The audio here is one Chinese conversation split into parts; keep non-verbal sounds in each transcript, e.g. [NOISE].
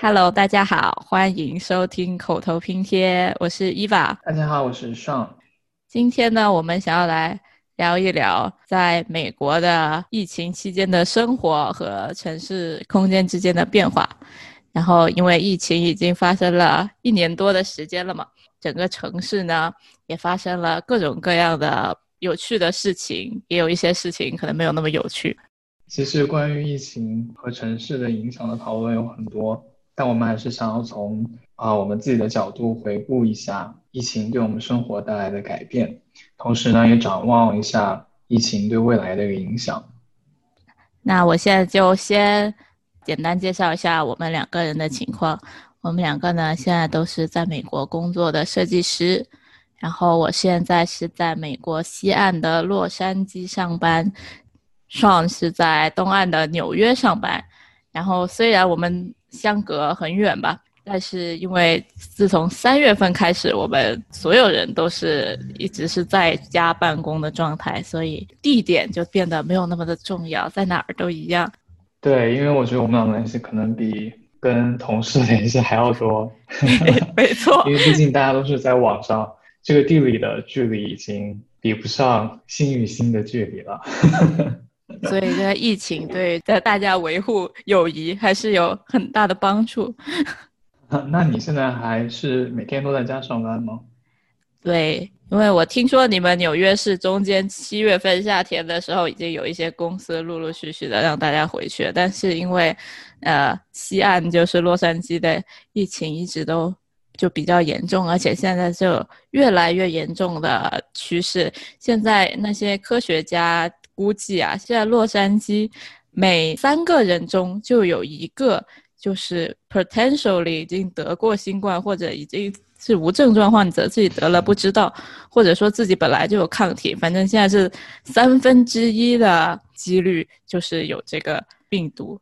Hello，大家好，欢迎收听口头拼贴，我是伊娃。大家好，我是尚。今天呢，我们想要来聊一聊在美国的疫情期间的生活和城市空间之间的变化。然后，因为疫情已经发生了一年多的时间了嘛，整个城市呢也发生了各种各样的有趣的事情，也有一些事情可能没有那么有趣。其实，关于疫情和城市的影响的讨论有很多。但我们还是想要从啊我们自己的角度回顾一下疫情对我们生活带来的改变，同时呢也展望一下疫情对未来的一个影响。那我现在就先简单介绍一下我们两个人的情况。我们两个呢现在都是在美国工作的设计师，然后我现在是在美国西岸的洛杉矶上班，Sean 是在东岸的纽约上班。然后虽然我们相隔很远吧，但是因为自从三月份开始，我们所有人都是一直是在家办公的状态，所以地点就变得没有那么的重要，在哪儿都一样。对，因为我觉得我们俩联系可能比跟同事联系还要多。[LAUGHS] 没错，因为毕竟大家都是在网上，这个地理的距离已经比不上心与心的距离了。[LAUGHS] [LAUGHS] 所以，这疫情对在大家维护友谊还是有很大的帮助。[LAUGHS] 那你现在还是每天都在家上班吗？对，因为我听说你们纽约市中间七月份夏天的时候，已经有一些公司陆陆续续的让大家回去，但是因为，呃，西岸就是洛杉矶的疫情一直都就比较严重，而且现在就越来越严重的趋势。现在那些科学家。估计啊，现在洛杉矶每三个人中就有一个就是 potentially 已经得过新冠，或者已经是无症状患者，自己得了不知道，或者说自己本来就有抗体，反正现在是三分之一的几率就是有这个病毒。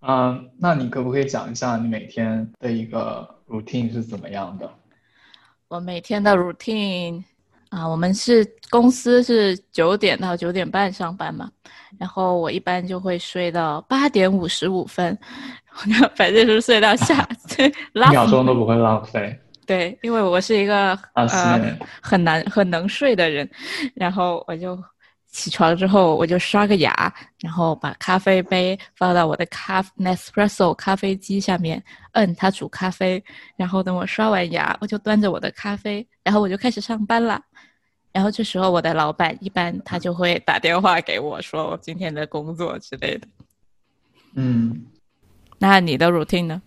嗯，那你可不可以讲一下你每天的一个 routine 是怎么样的？我每天的 routine。啊，我们是公司是九点到九点半上班嘛，然后我一般就会睡到八点五十五分，[LAUGHS] 反正就是睡到下，[LAUGHS] 一秒钟都不会浪费。[LAUGHS] 对，因为我是一个呃很难很能睡的人，然后我就。起床之后，我就刷个牙，然后把咖啡杯放到我的咖 Nespresso 咖啡机下面，摁它煮咖啡。然后等我刷完牙，我就端着我的咖啡，然后我就开始上班了。然后这时候我的老板一般他就会打电话给我说我今天的工作之类的。嗯，那你的 routine 呢？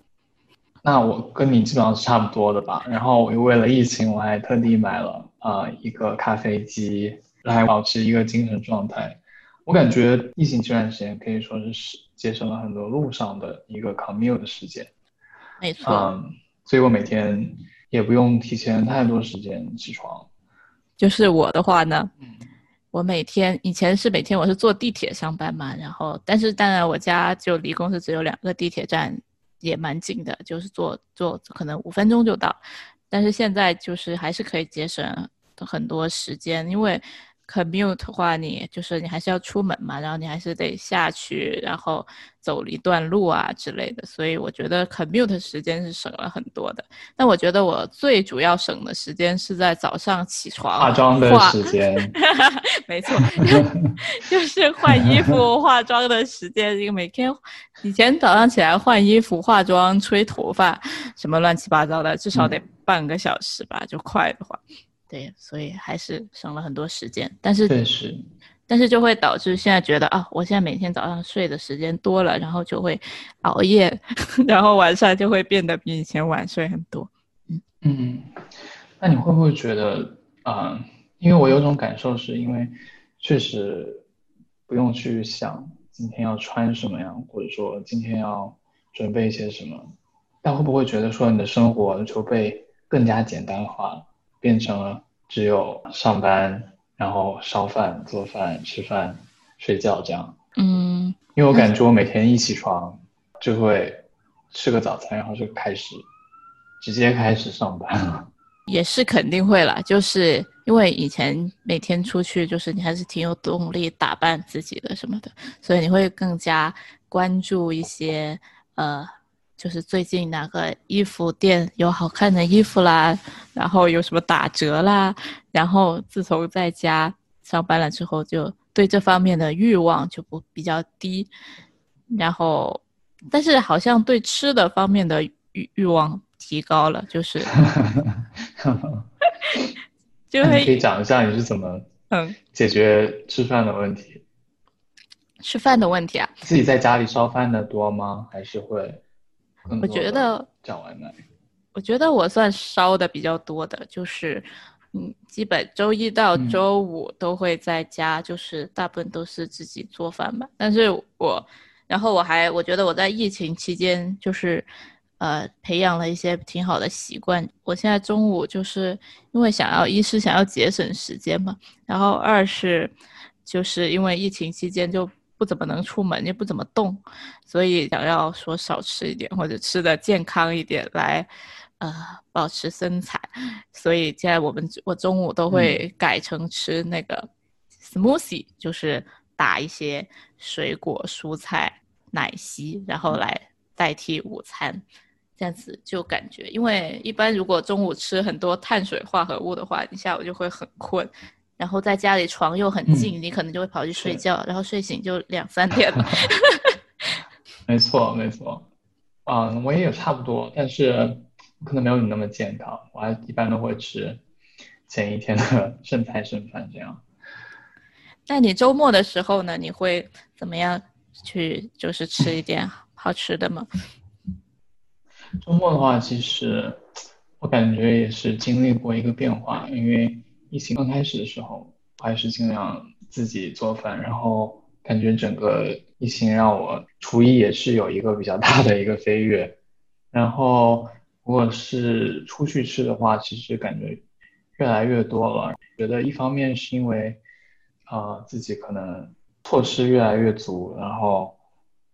那我跟你基本上是差不多的吧。然后我为了疫情，我还特地买了呃一个咖啡机。来保持一个精神状态，我感觉疫情这段时间可以说是节省了很多路上的一个 commute 的时间。没错，嗯，所以我每天也不用提前太多时间起床。就是我的话呢，我每天以前是每天我是坐地铁上班嘛，然后但是当然我家就离公司只有两个地铁站，也蛮近的，就是坐坐可能五分钟就到。但是现在就是还是可以节省很多时间，因为。Commute 的话，你就是你还是要出门嘛，然后你还是得下去，然后走一段路啊之类的，所以我觉得 commute 时间是省了很多的。但我觉得我最主要省的时间是在早上起床化妆的时间，[LAUGHS] 没错，就是换衣服、[LAUGHS] 化妆的时间。因为每天以前早上起来换衣服、化妆、吹头发，什么乱七八糟的，至少得半个小时吧，就快的话。对，所以还是省了很多时间，但是确实，但是就会导致现在觉得啊，我现在每天早上睡的时间多了，然后就会熬夜，[LAUGHS] 然后晚上就会变得比以前晚睡很多。嗯嗯，那你会不会觉得啊？因为我有种感受，是因为确实不用去想今天要穿什么样，或者说今天要准备一些什么，但会不会觉得说你的生活就被更加简单化了？变成了只有上班，然后烧饭、做饭、吃饭、睡觉这样。嗯，因为我感觉我每天一起床就会吃个早餐，然后就开始直接开始上班了。[LAUGHS] 也是肯定会了，就是因为以前每天出去，就是你还是挺有动力打扮自己的什么的，所以你会更加关注一些呃。就是最近哪个衣服店有好看的衣服啦，然后有什么打折啦，然后自从在家上班了之后，就对这方面的欲望就不比较低，然后但是好像对吃的方面的欲欲望提高了，就是 [LAUGHS] 就会可以讲一下你是怎么嗯解决吃饭的问题？吃饭的问题啊，自己在家里烧饭的多吗？还是会？我觉得叫外卖。我觉得我算烧的比较多的，就是嗯，基本周一到周五都会在家，就是大部分都是自己做饭吧。但是我，然后我还我觉得我在疫情期间就是呃培养了一些挺好的习惯。我现在中午就是因为想要一是想要节省时间嘛，然后二是就是因为疫情期间就。不怎么能出门，也不怎么动，所以想要说少吃一点或者吃的健康一点来，呃，保持身材。所以现在我们我中午都会改成吃那个 smoothie，就是打一些水果、蔬菜、奶昔，然后来代替午餐。这样子就感觉，因为一般如果中午吃很多碳水化合物的话，你下午就会很困。然后在家里床又很近，你可能就会跑去睡觉，然后睡醒就两三点了。[LAUGHS] 没错，没错。嗯，我也有差不多，但是可能没有你那么健康。我还一般都会吃前一天的剩菜剩饭这样。那你周末的时候呢？你会怎么样去就是吃一点好吃的吗？[LAUGHS] 周末的话，其实我感觉也是经历过一个变化，因为。疫情刚开始的时候，我还是尽量自己做饭，然后感觉整个疫情让我厨艺也是有一个比较大的一个飞跃。然后如果是出去吃的话，其实感觉越来越多了。觉得一方面是因为，呃，自己可能措施越来越足，然后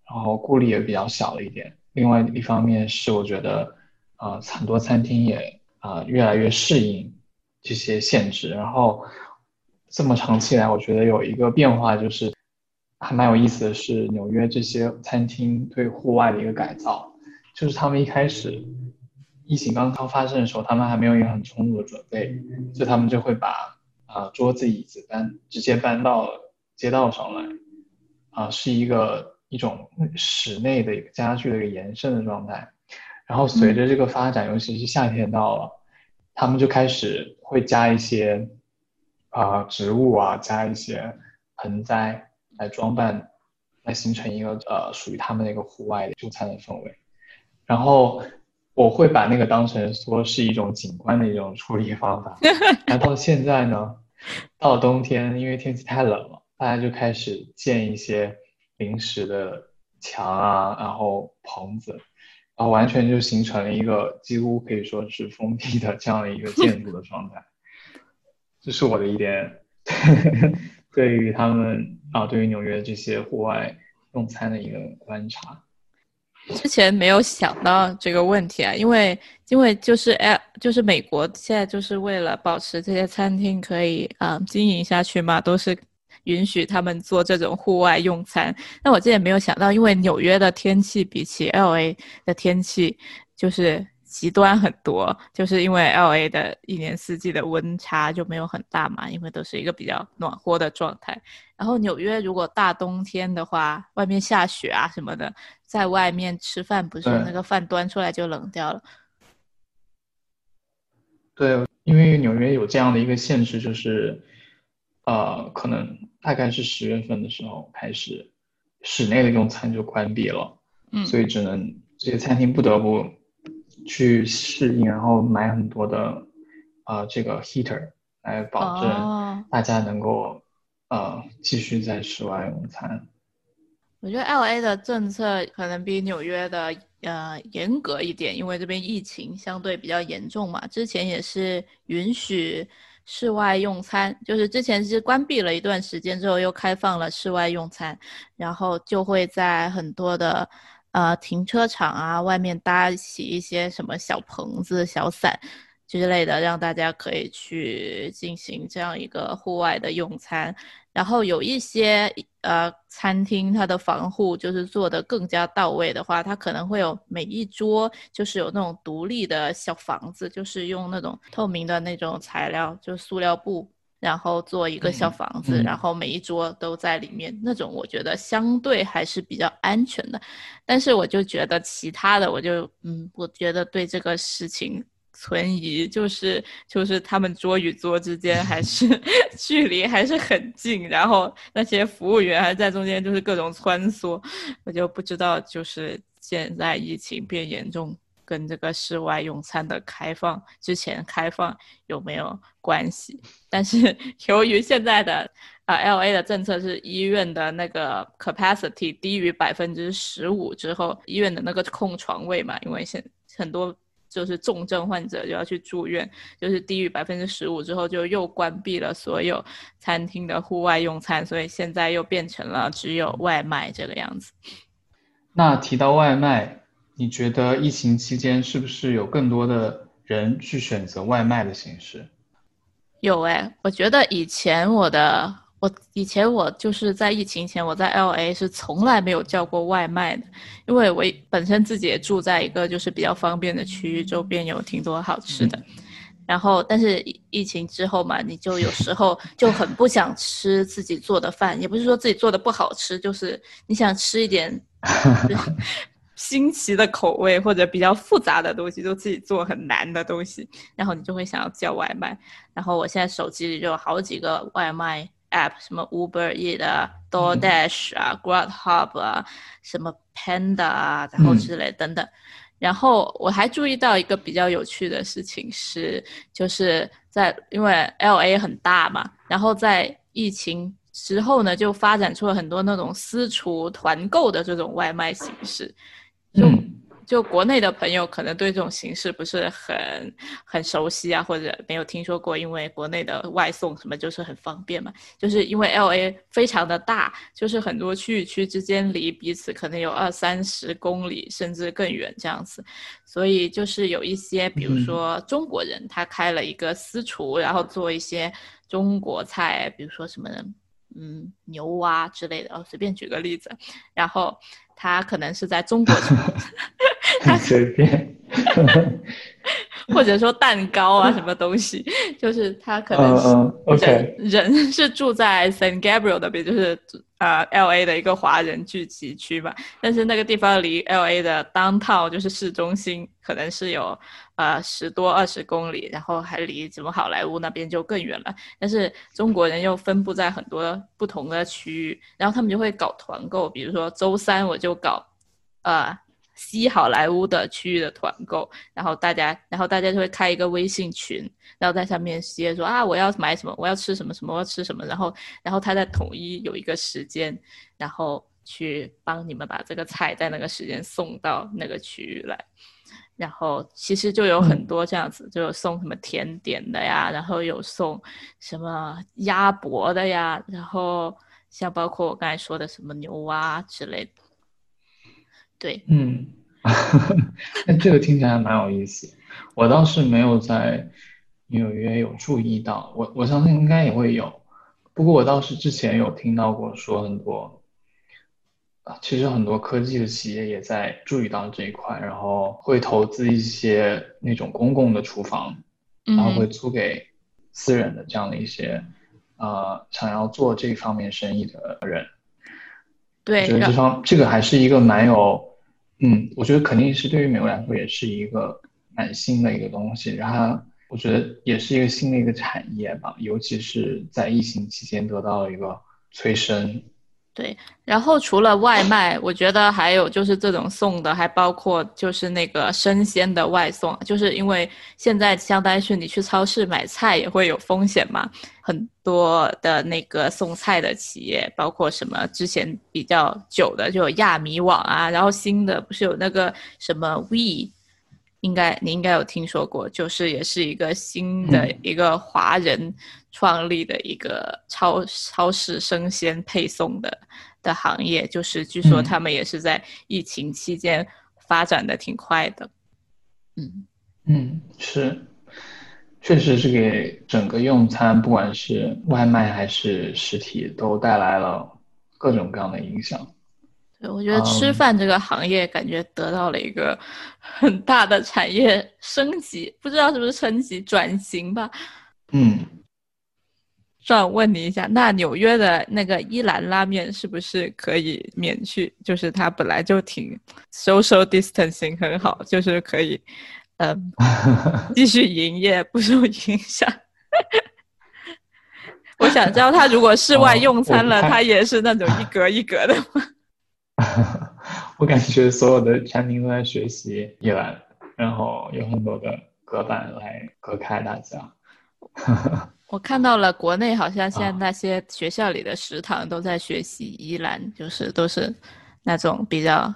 然后顾虑也比较小了一点。另外一方面是我觉得，呃，很多餐厅也啊越来越适应。这些限制，然后这么长期来，我觉得有一个变化，就是还蛮有意思的是，纽约这些餐厅对户外的一个改造，就是他们一开始疫情刚刚发生的时候，他们还没有一个很充足的准备，所以他们就会把啊桌子椅子搬直接搬到街道上来，啊是一个一种室内的一个家具的一个延伸的状态，然后随着这个发展，尤其是夏天到了。他们就开始会加一些啊植物啊，加一些盆栽来装扮，来形成一个呃属于他们那个户外的就餐的氛围。然后我会把那个当成说是一种景观的一种处理方法。[LAUGHS] 那到现在呢，到冬天，因为天气太冷了，大家就开始建一些临时的墙啊，然后棚子。啊，完全就形成了一个几乎可以说是封闭的这样的一个建筑的状态，[LAUGHS] 这是我的一点 [LAUGHS] 对于他们啊，对于纽约这些户外用餐的一个观察。之前没有想到这个问题啊，因为因为就是哎，就是美国现在就是为了保持这些餐厅可以啊经营下去嘛，都是。允许他们做这种户外用餐，那我之前没有想到，因为纽约的天气比起 L A 的天气就是极端很多，就是因为 L A 的一年四季的温差就没有很大嘛，因为都是一个比较暖和的状态。然后纽约如果大冬天的话，外面下雪啊什么的，在外面吃饭不是那个饭端出来就冷掉了。对，因为纽约有这样的一个限制，就是。呃，可能大概是十月份的时候开始，室内的用餐就关闭了，嗯，所以只能这些餐厅不得不去适应，然后买很多的呃这个 heater 来保证大家能够呃继续在室外用餐。我觉得 L A 的政策可能比纽约的呃严格一点，因为这边疫情相对比较严重嘛，之前也是允许。室外用餐就是之前是关闭了一段时间之后又开放了室外用餐，然后就会在很多的呃停车场啊外面搭起一些什么小棚子、小伞，之类的，让大家可以去进行这样一个户外的用餐。然后有一些呃餐厅，它的防护就是做的更加到位的话，它可能会有每一桌就是有那种独立的小房子，就是用那种透明的那种材料，就是塑料布，然后做一个小房子，然后每一桌都在里面。那种我觉得相对还是比较安全的。但是我就觉得其他的，我就嗯，我觉得对这个事情。存疑就是就是他们桌与桌之间还是 [LAUGHS] 距离还是很近，然后那些服务员还在中间就是各种穿梭，我就不知道就是现在疫情变严重跟这个室外用餐的开放之前开放有没有关系？但是 [LAUGHS] 由于现在的啊 L A 的政策是医院的那个 capacity 低于百分之十五之后，医院的那个空床位嘛，因为现很多。就是重症患者就要去住院，就是低于百分之十五之后，就又关闭了所有餐厅的户外用餐，所以现在又变成了只有外卖这个样子。那提到外卖，你觉得疫情期间是不是有更多的人去选择外卖的形式？有哎，我觉得以前我的。我以前我就是在疫情前，我在 L A 是从来没有叫过外卖的，因为我本身自己也住在一个就是比较方便的区域，周边有挺多好吃的。然后，但是疫情之后嘛，你就有时候就很不想吃自己做的饭，也不是说自己做的不好吃，就是你想吃一点 [LAUGHS] 新奇的口味或者比较复杂的东西，就自己做很难的东西，然后你就会想要叫外卖。然后我现在手机里就有好几个外卖。App 什么 Uber E 的 DoorDash 啊，GrabHub 啊，什么 Panda 啊，然后之类等等。然后我还注意到一个比较有趣的事情是，就是在因为 LA 很大嘛，然后在疫情之后呢，就发展出了很多那种私厨团购的这种外卖形式。嗯。就国内的朋友可能对这种形式不是很很熟悉啊，或者没有听说过，因为国内的外送什么就是很方便嘛。就是因为 L A 非常的大，就是很多区与区之间离彼此可能有二三十公里甚至更远这样子，所以就是有一些，比如说中国人他开了一个私厨，然后做一些中国菜，比如说什么嗯牛蛙之类的，哦随便举个例子，然后他可能是在中国。[LAUGHS] [LAUGHS] 随便，[LAUGHS] 或者说蛋糕啊，什么东西，就是他可能人人是住在 San Gabriel 那边就是呃 L A 的一个华人聚集区吧。但是那个地方离 L A 的 downtown 就是市中心，可能是有呃十多二十公里，然后还离什么好莱坞那边就更远了。但是中国人又分布在很多不同的区域，然后他们就会搞团购，比如说周三我就搞，呃。西好莱坞的区域的团购，然后大家，然后大家就会开一个微信群，然后在上面写说啊，我要买什么，我要吃什么什么，我要吃什么，然后，然后他在统一有一个时间，然后去帮你们把这个菜在那个时间送到那个区域来，然后其实就有很多这样子，就有送什么甜点的呀，然后有送什么鸭脖的呀，然后像包括我刚才说的什么牛蛙之类的。对，嗯，[LAUGHS] 那这个听起来蛮有意思。我倒是没有在纽约有注意到，我我相信应该也会有。不过我倒是之前有听到过说很多，啊，其实很多科技的企业也在注意到这一块，然后会投资一些那种公共的厨房，然后会租给私人的这样的一些，呃，想要做这方面生意的人。对，我觉得这方这个还是一个蛮有，嗯，我觉得肯定是对于美国来说也是一个蛮新的一个东西，然后我觉得也是一个新的一个产业吧，尤其是在疫情期间得到了一个催生。对，然后除了外卖，我觉得还有就是这种送的，还包括就是那个生鲜的外送，就是因为现在相当于是你去超市买菜也会有风险嘛，很多的那个送菜的企业，包括什么之前比较久的就有亚米网啊，然后新的不是有那个什么 We。应该你应该有听说过，就是也是一个新的一个华人创立的一个超超市生鲜配送的的行业，就是据说他们也是在疫情期间发展的挺快的。嗯嗯，是，确实是给整个用餐，不管是外卖还是实体，都带来了各种各样的影响。对，我觉得吃饭这个行业感觉得到了一个很大的产业升级，不知道是不是升级转型吧？嗯。想问你一下，那纽约的那个伊兰拉面是不是可以免去？就是它本来就挺 social distancing 很好，就是可以，嗯，[LAUGHS] 继续营业不受影响。我想知道，他如果室外用餐了，他也是那种 [LAUGHS] 一格一格的吗？[LAUGHS] 我感觉所有的餐厅都在学习依兰，然后有很多的隔板来隔开大家。[LAUGHS] 我看到了，国内好像现在那些学校里的食堂都在学习依兰，就是都是那种比较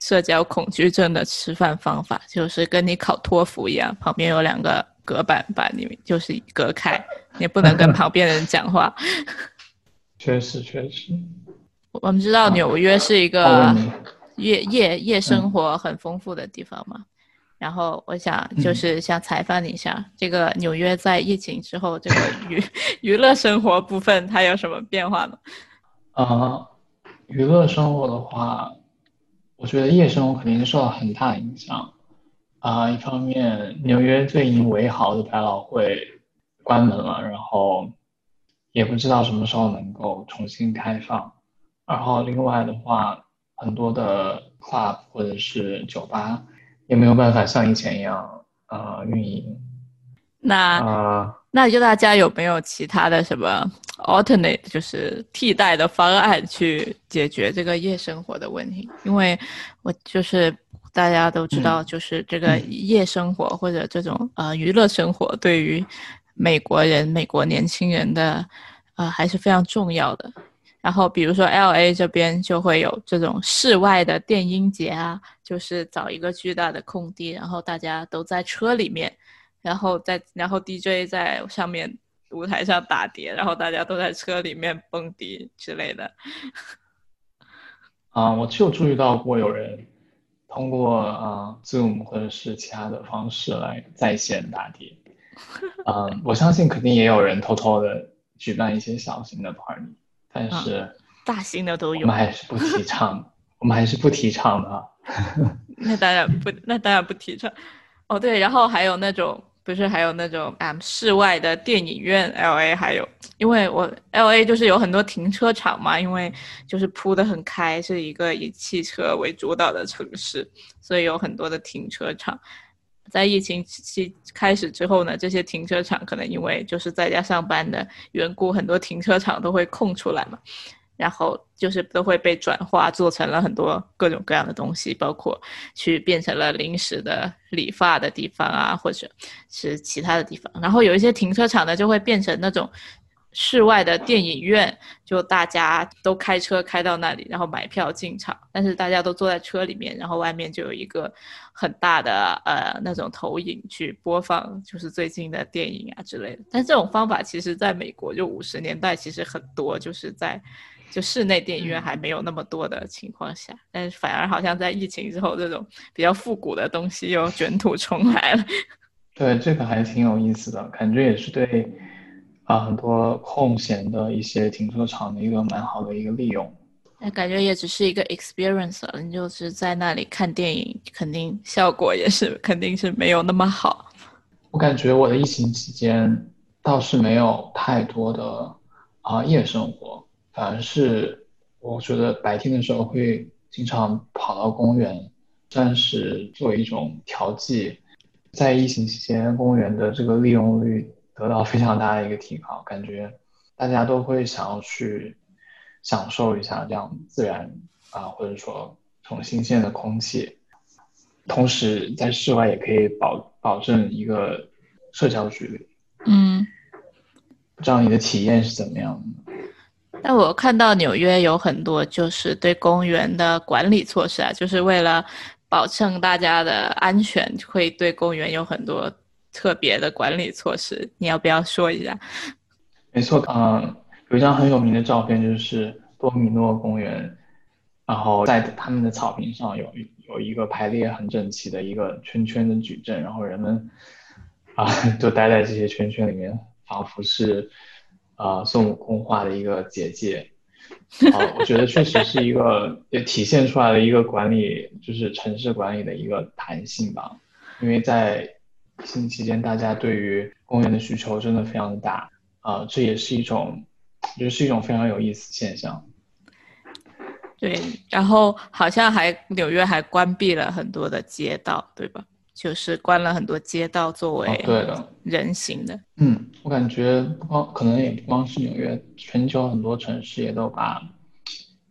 社交恐惧症的吃饭方法，就是跟你考托福一样，旁边有两个隔板把你就是隔开，也不能跟旁边人讲话。[LAUGHS] 确实，确实。我们知道纽约是一个夜夜夜生活很丰富的地方嘛。然后我想就是想采访你一下，这个纽约在疫情之后，这个娱 [LAUGHS] 娱乐生活部分它有什么变化呢？啊，娱乐生活的话，我觉得夜生活肯定受到很大影响。啊，一方面纽约最引为豪的百老汇关门了，然后也不知道什么时候能够重新开放。然后另外的话，很多的 club 或者是酒吧。也没有办法像以前一样啊运营。那啊，那就大家有没有其他的什么 alternate，就是替代的方案去解决这个夜生活的问题？因为我就是大家都知道，就是这个夜生活或者这种呃娱乐生活，对于美国人、美国年轻人的呃还是非常重要的。然后，比如说 L A 这边就会有这种室外的电音节啊，就是找一个巨大的空地，然后大家都在车里面，然后在然后 DJ 在上面舞台上打碟，然后大家都在车里面蹦迪之类的。啊，我就注意到过有人通过啊 Zoom 或者是其他的方式来在线打碟。[LAUGHS] 嗯，我相信肯定也有人偷偷的举办一些小型的 party。但是，大型的都有，我们还是不提倡，[LAUGHS] 我们还是不提倡的。那当然不，那当然不提倡。哦，对，然后还有那种，不是还有那种啊，室外的电影院，L A 还有，因为我 L A 就是有很多停车场嘛，因为就是铺的很开，是一个以汽车为主导的城市，所以有很多的停车场。在疫情期开始之后呢，这些停车场可能因为就是在家上班的缘故，很多停车场都会空出来嘛，然后就是都会被转化做成了很多各种各样的东西，包括去变成了临时的理发的地方啊，或者是其他的地方，然后有一些停车场呢就会变成那种。室外的电影院，就大家都开车开到那里，然后买票进场。但是大家都坐在车里面，然后外面就有一个很大的呃那种投影去播放，就是最近的电影啊之类的。但这种方法其实在美国就五十年代其实很多，就是在就室内电影院还没有那么多的情况下，但是反而好像在疫情之后，这种比较复古的东西又卷土重来了。[LAUGHS] 对，这个还挺有意思的，感觉也是对。啊，很多空闲的一些停车场的一个蛮好的一个利用，那感觉也只是一个 experience 了。你就是在那里看电影，肯定效果也是肯定是没有那么好。我感觉我的疫情期间倒是没有太多的啊夜生活，反而是我觉得白天的时候会经常跑到公园，算是做一种调剂。在疫情期间，公园的这个利用率。得到非常大的一个提高，感觉大家都会想要去享受一下这样自然啊，或者说从新鲜的空气，同时在室外也可以保保证一个社交距离。嗯，不知道你的体验是怎么样的？但我看到纽约有很多就是对公园的管理措施啊，就是为了保证大家的安全，会对公园有很多。特别的管理措施，你要不要说一下？没错，嗯，有一张很有名的照片，就是多米诺公园，然后在他们的草坪上有有一个排列很整齐的一个圈圈的矩阵，然后人们啊，就待在这些圈圈里面，仿佛是啊孙悟空画的一个结界。啊，我觉得确实是一个也体现出来了一个管理，就是城市管理的一个弹性吧。因为在疫情期间，大家对于公园的需求真的非常的大啊，这也是一种，我觉得是一种非常有意思现象。对，然后好像还纽约还关闭了很多的街道，对吧？就是关了很多街道作为对的人行的。嗯，我感觉不光可能也不光是纽约，全球很多城市也都把，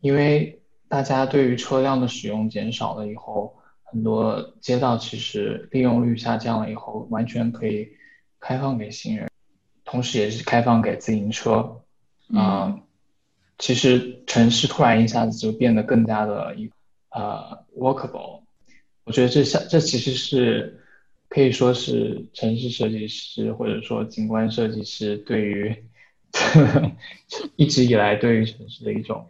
因为大家对于车辆的使用减少了以后，很多街道其实利用率下降了以后，完全可以开放给行人，同时也是开放给自行车。嗯，其实城市突然一下子就变得更加的一呃 workable。我觉得这像这其实是可以说是城市设计师或者说景观设计师对于 [LAUGHS] 一直以来对于城市的一种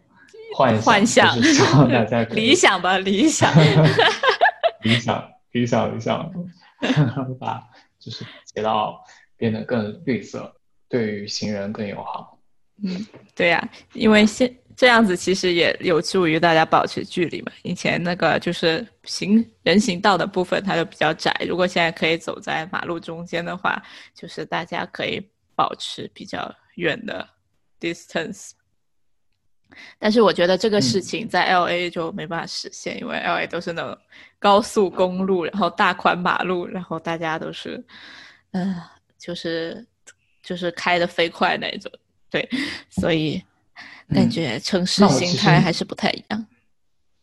幻想，幻想就是希望大家 [LAUGHS] 理想吧，理想，[LAUGHS] 理想，理想，理想，[LAUGHS] 把就是街道变得更绿色，对于行人更友好。嗯，对呀，因为现。这样子其实也有助于大家保持距离嘛。以前那个就是行人行道的部分，它就比较窄。如果现在可以走在马路中间的话，就是大家可以保持比较远的 distance。但是我觉得这个事情在 L A 就没办法实现，因为 L A 都是那种高速公路，然后大宽马路，然后大家都是，呃，就是就是开的飞快那种。对，所以。感觉城市形态还是不太一样。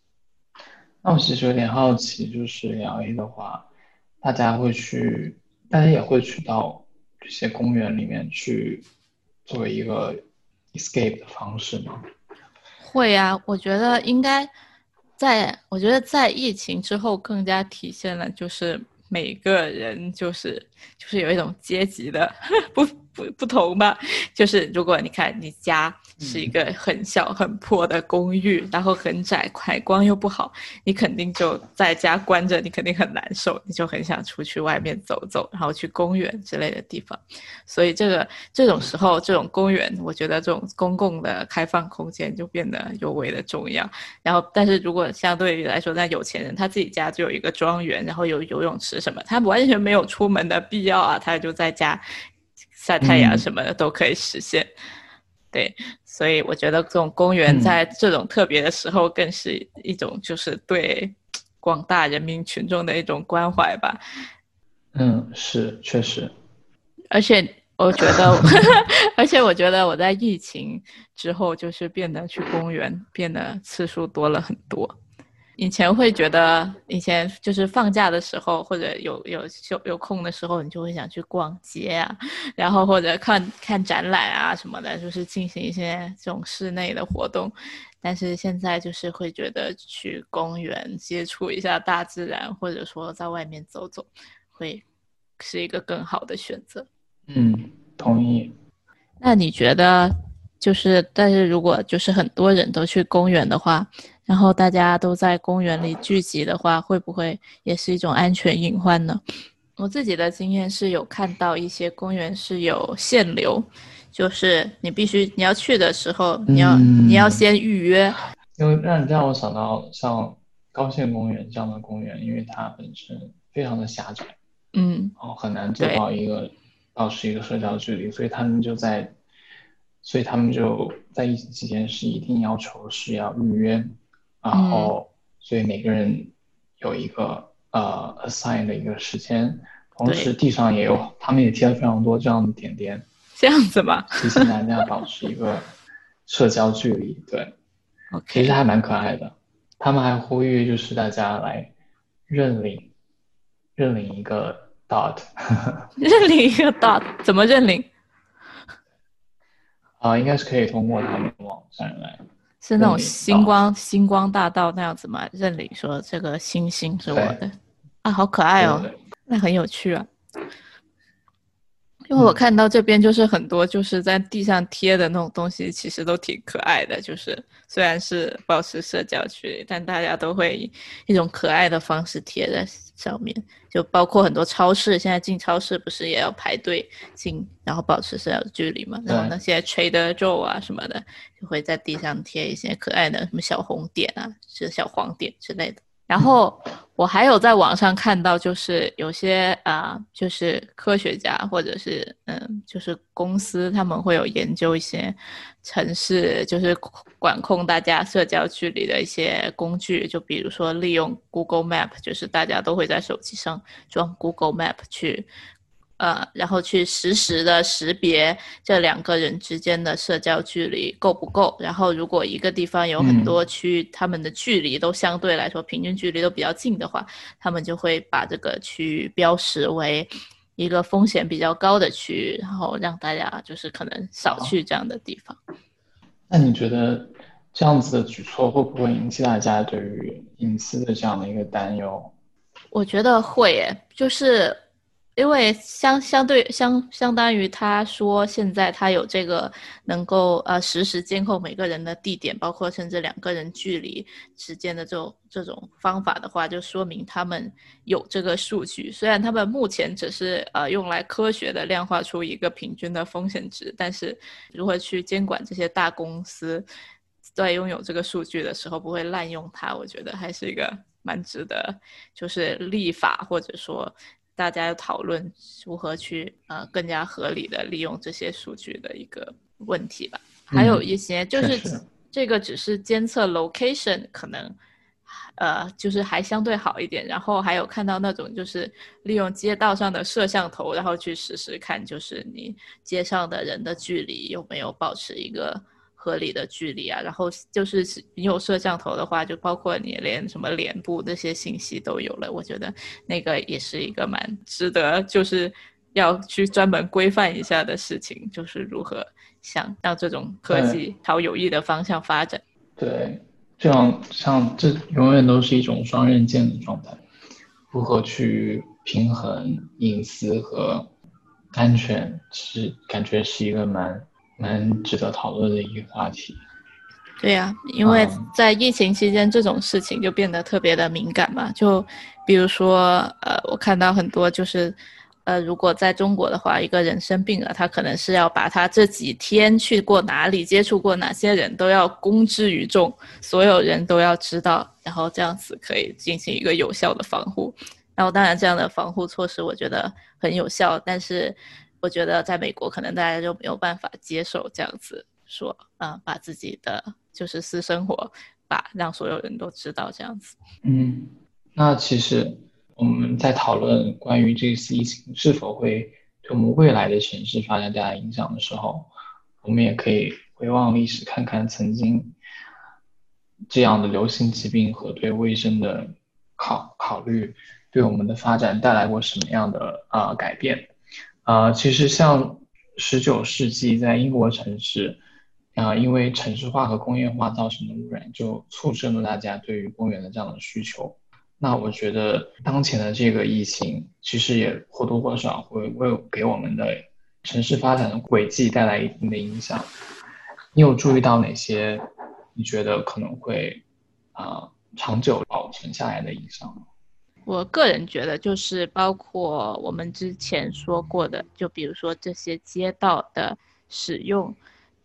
[LAUGHS] 那我其实有点好奇，就是 L A 的话，大家会去，大家也会去到这些公园里面去，作为一个 escape 的方式吗？会呀，我觉得应该，在我觉得在疫情之后更加体现了，就是每个人就是就是有一种阶级的 [LAUGHS] 不不不同吧。就是如果你看你家。是一个很小很破的公寓，然后很窄，采光又不好，你肯定就在家关着，你肯定很难受，你就很想出去外面走走，然后去公园之类的地方。所以这个这种时候，这种公园，我觉得这种公共的开放空间就变得尤为的重要。然后，但是如果相对于来说，那有钱人他自己家就有一个庄园，然后有游泳池什么，他完全没有出门的必要啊，他就在家晒太阳什么的都可以实现。对，所以我觉得这种公园在这种特别的时候，更是一种就是对广大人民群众的一种关怀吧。嗯，是确实。而且我觉得，[LAUGHS] 而且我觉得我在疫情之后，就是变得去公园变得次数多了很多。以前会觉得，以前就是放假的时候，或者有有有有空的时候，你就会想去逛街啊，[LAUGHS] 然后或者看看展览啊什么的，就是进行一些这种室内的活动。但是现在就是会觉得去公园接触一下大自然，或者说在外面走走，会是一个更好的选择。嗯，同意。那你觉得，就是但是如果就是很多人都去公园的话？然后大家都在公园里聚集的话，会不会也是一种安全隐患呢？我自己的经验是有看到一些公园是有限流，就是你必须你要去的时候，你要你要先预约。因为让让我想到像高线公园这样的公园，因为它本身非常的狭窄，嗯，然后很难做到一个保持一个社交距离，所以他们就在，所以他们就在疫情期间是一定要求是要预约。然后，所以每个人有一个呃 assign 的一个时间，同时地上也有，他们也贴了非常多这样的点点，这样子吧？提醒大家保持一个社交距离，对其实还蛮可爱的。他们还呼吁就是大家来认领，认领一个 dot，[LAUGHS] 认领一个 dot，怎么认领？啊，应该是可以通过他们的网站来。是那种星光星光大道那样子吗？认领说这个星星是我的啊，好可爱哦，那很有趣啊。因为我看到这边就是很多就是在地上贴的那种东西，其实都挺可爱的。就是虽然是保持社交距离，但大家都会以一种可爱的方式贴在上面。就包括很多超市，现在进超市不是也要排队进，然后保持社交距离嘛？然后那些 Trader Joe 啊什么的，就会在地上贴一些可爱的什么小红点啊，是小黄点之类的。然后我还有在网上看到，就是有些啊，就是科学家或者是嗯，就是公司，他们会有研究一些城市，就是管控大家社交距离的一些工具，就比如说利用 Google Map，就是大家都会在手机上装 Google Map 去。呃，然后去实时的识别这两个人之间的社交距离够不够。然后，如果一个地方有很多区，他们的距离都相对来说平均距离都比较近的话，他们就会把这个区域标识为一个风险比较高的区域，然后让大家就是可能少去这样的地方。那你觉得这样子的举措会不会引起大家对于隐私的这样的一个担忧？我觉得会，诶，就是。因为相相对相相当于他说现在他有这个能够呃实时监控每个人的地点，包括甚至两个人距离之间的这种这种方法的话，就说明他们有这个数据。虽然他们目前只是呃用来科学的量化出一个平均的风险值，但是如何去监管这些大公司在拥有这个数据的时候不会滥用它，我觉得还是一个蛮值得就是立法或者说。大家要讨论如何去呃更加合理的利用这些数据的一个问题吧。还有一些就是这个只是监测 location 可能呃就是还相对好一点。然后还有看到那种就是利用街道上的摄像头，然后去实时看就是你街上的人的距离有没有保持一个。合理的距离啊，然后就是你有摄像头的话，就包括你连什么脸部这些信息都有了。我觉得那个也是一个蛮值得，就是要去专门规范一下的事情，就是如何想让这种科技朝有益的方向发展。对，这样像这永远都是一种双刃剑的状态，如何去平衡隐私和安全，是感觉是一个蛮。蛮值得讨论的一个话题。对呀，因为在疫情期间，这种事情就变得特别的敏感嘛。就比如说，呃，我看到很多就是，呃，如果在中国的话，一个人生病了，他可能是要把他这几天去过哪里、接触过哪些人都要公之于众，所有人都要知道，然后这样子可以进行一个有效的防护。然后，当然这样的防护措施我觉得很有效，但是。我觉得在美国，可能大家就没有办法接受这样子说，啊，把自己的就是私生活，把让所有人都知道这样子。嗯，那其实我们在讨论关于这次疫情是否会对我们未来的城市发展带来影响的时候，我们也可以回望历史，看看曾经这样的流行疾病和对卫生的考考虑，对我们的发展带来过什么样的啊改变。啊，其实像十九世纪在英国城市，啊，因为城市化和工业化造成的污染，就促生了大家对于公园的这样的需求。那我觉得当前的这个疫情，其实也或多或少会会给我们的城市发展的轨迹带来一定的影响。你有注意到哪些？你觉得可能会啊长久保存下来的影响吗？我个人觉得，就是包括我们之前说过的，就比如说这些街道的使用，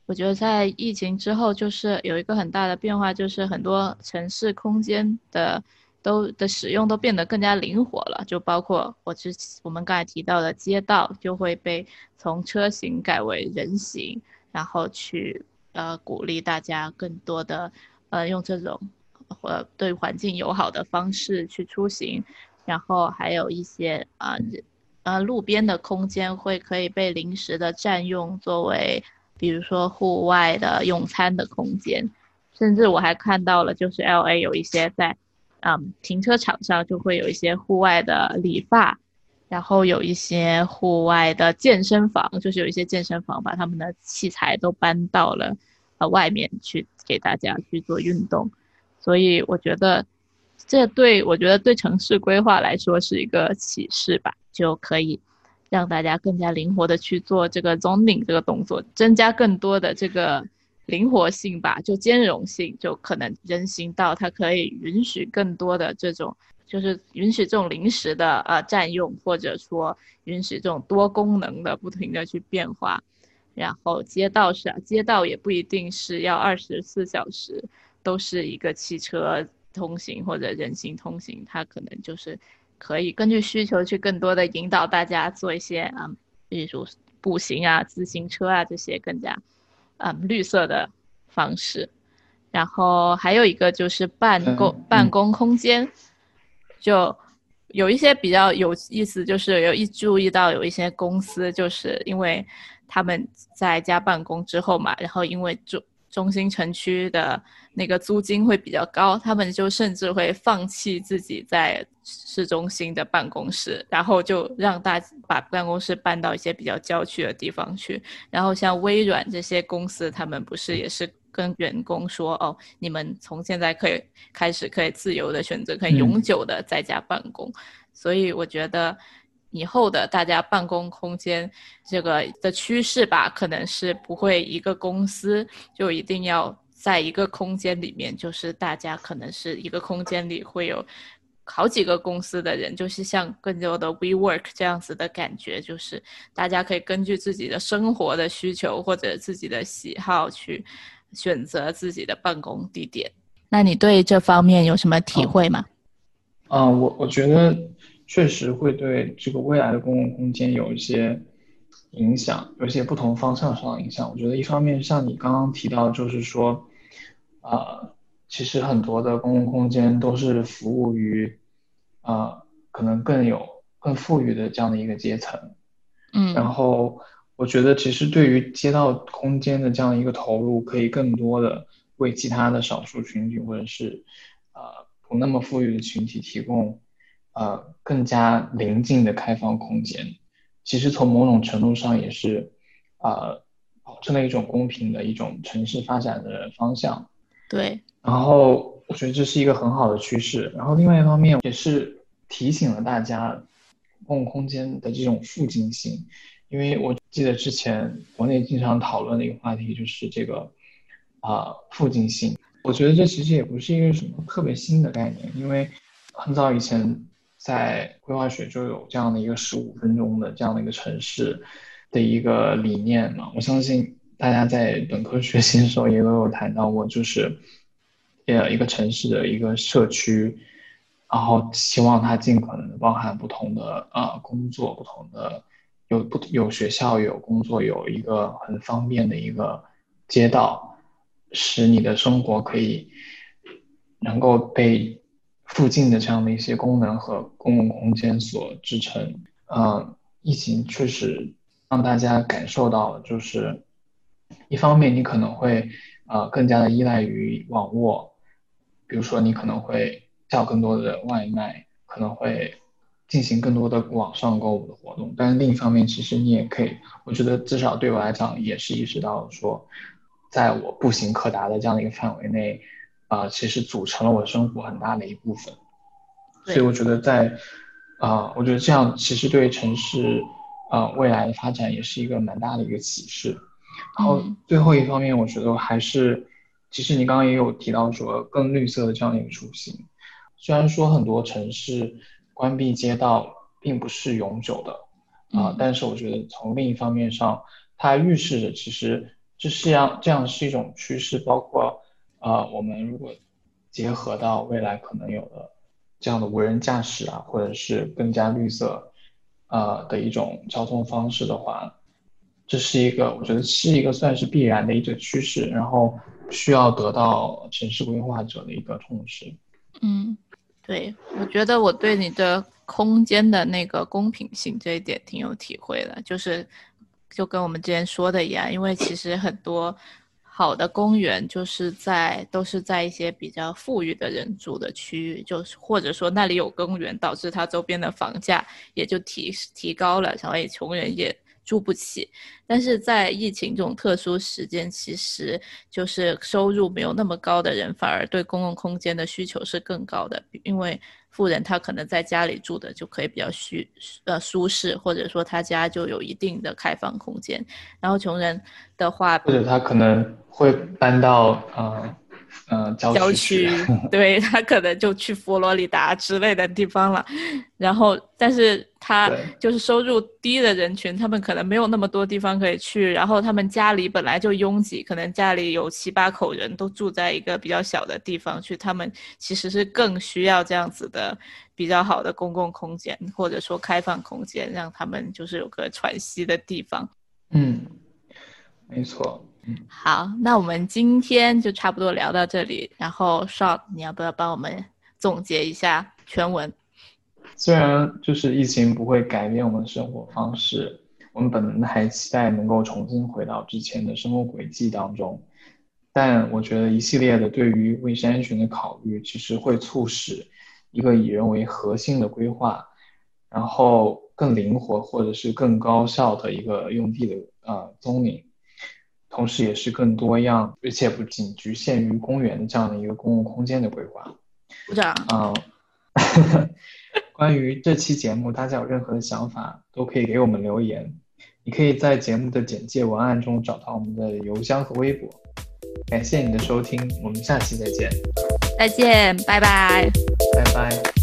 我觉得在疫情之后，就是有一个很大的变化，就是很多城市空间的都的使用都变得更加灵活了。就包括我之我们刚才提到的街道，就会被从车型改为人行，然后去呃鼓励大家更多的呃用这种。或对环境友好的方式去出行，然后还有一些啊呃路边的空间会可以被临时的占用，作为比如说户外的用餐的空间，甚至我还看到了，就是 L A 有一些在嗯停车场上就会有一些户外的理发，然后有一些户外的健身房，就是有一些健身房把他们的器材都搬到了呃外面去给大家去做运动。所以我觉得，这对我觉得对城市规划来说是一个启示吧，就可以让大家更加灵活的去做这个 zoning 这个动作，增加更多的这个灵活性吧，就兼容性，就可能人行道它可以允许更多的这种，就是允许这种临时的呃占用，或者说允许这种多功能的不停的去变化。然后街道是，街道也不一定是要二十四小时都是一个汽车通行或者人行通行，它可能就是可以根据需求去更多的引导大家做一些啊，比如步行啊、自行车啊这些更加嗯绿色的方式。然后还有一个就是办公办公空间，就有一些比较有意思，就是有一注意到有一些公司就是因为。他们在家办公之后嘛，然后因为中中心城区的那个租金会比较高，他们就甚至会放弃自己在市中心的办公室，然后就让大把办公室搬到一些比较郊区的地方去。然后像微软这些公司，他们不是也是跟员工说，哦，你们从现在可以开始可以自由的选择，可以永久的在家办公。所以我觉得。以后的大家办公空间这个的趋势吧，可能是不会一个公司就一定要在一个空间里面，就是大家可能是一个空间里会有好几个公司的人，就是像更多的 WeWork 这样子的感觉，就是大家可以根据自己的生活的需求或者自己的喜好去选择自己的办公地点。那你对这方面有什么体会吗？啊，我我觉得。确实会对这个未来的公共空间有一些影响，有一些不同方向上的影响。我觉得一方面像你刚刚提到，就是说，呃，其实很多的公共空间都是服务于，呃，可能更有更富裕的这样的一个阶层。嗯。然后我觉得其实对于街道空间的这样一个投入，可以更多的为其他的少数群体或者是，呃，不那么富裕的群体提供。呃，更加临近的开放空间，其实从某种程度上也是，呃，保证了一种公平的一种城市发展的方向。对。然后我觉得这是一个很好的趋势。然后另外一方面也是提醒了大家，公共空间的这种附近性，因为我记得之前国内经常讨论的一个话题就是这个，啊，附近性。我觉得这其实也不是一个什么特别新的概念，因为很早以前。在规划学就有这样的一个十五分钟的这样的一个城市的一个理念嘛，我相信大家在本科学习的时候也都有谈到过，就是呃一个城市的一个社区，然后希望它尽可能的包含不同的呃工作，不同的有不有学校有工作，有一个很方便的一个街道，使你的生活可以能够被。附近的这样的一些功能和公共空间所支撑，呃，疫情确实让大家感受到了，就是一方面你可能会呃更加的依赖于网络，比如说你可能会叫更多的外卖，可能会进行更多的网上购物的活动，但是另一方面，其实你也可以，我觉得至少对我来讲也是意识到说，在我步行可达的这样的一个范围内。啊，其实组成了我生活很大的一部分，所以我觉得在，啊，我觉得这样其实对城市，啊，未来的发展也是一个蛮大的一个启示。然后最后一方面，我觉得还是，其实你刚刚也有提到说更绿色的这样的一个出行。虽然说很多城市关闭街道并不是永久的，啊，但是我觉得从另一方面上，它预示着其实这是样这样是一种趋势，包括。啊，我们如果结合到未来可能有的这样的无人驾驶啊，或者是更加绿色啊的一种交通方式的话，这是一个我觉得是一个算是必然的一个趋势，然后需要得到城市规划者的一个重视。嗯，对，我觉得我对你的空间的那个公平性这一点挺有体会的，就是就跟我们之前说的一样，因为其实很多。好的公园就是在都是在一些比较富裕的人住的区域，就是或者说那里有公园，导致它周边的房价也就提提高了，所以穷人也住不起。但是在疫情这种特殊时间，其实就是收入没有那么高的人，反而对公共空间的需求是更高的，因为富人他可能在家里住的就可以比较舒呃舒适，或者说他家就有一定的开放空间。然后穷人的话，或者他可能会搬到啊。嗯，郊区，[LAUGHS] [LAUGHS] 对他可能就去佛罗里达之类的地方了。然后，但是他就是收入低的人群，他们可能没有那么多地方可以去。然后他们家里本来就拥挤，可能家里有七八口人都住在一个比较小的地方去，他们其实是更需要这样子的比较好的公共空间，或者说开放空间，让他们就是有个喘息的地方。嗯，没错。好，那我们今天就差不多聊到这里。然后，Short，你要不要帮我们总结一下全文？虽然就是疫情不会改变我们的生活方式，我们本能的还期待能够重新回到之前的生活轨迹当中，但我觉得一系列的对于卫生安全的考虑，其实会促使一个以人为核心的规划，然后更灵活或者是更高效的一个用地的呃宗领。同时，也是更多样，而且不仅局限于公园这样的一个公共空间的规划。鼓掌。嗯，[LAUGHS] 关于这期节目，大家有任何的想法，都可以给我们留言。你可以在节目的简介文案中找到我们的邮箱和微博。感谢你的收听，我们下期再见。再见，拜拜拜拜。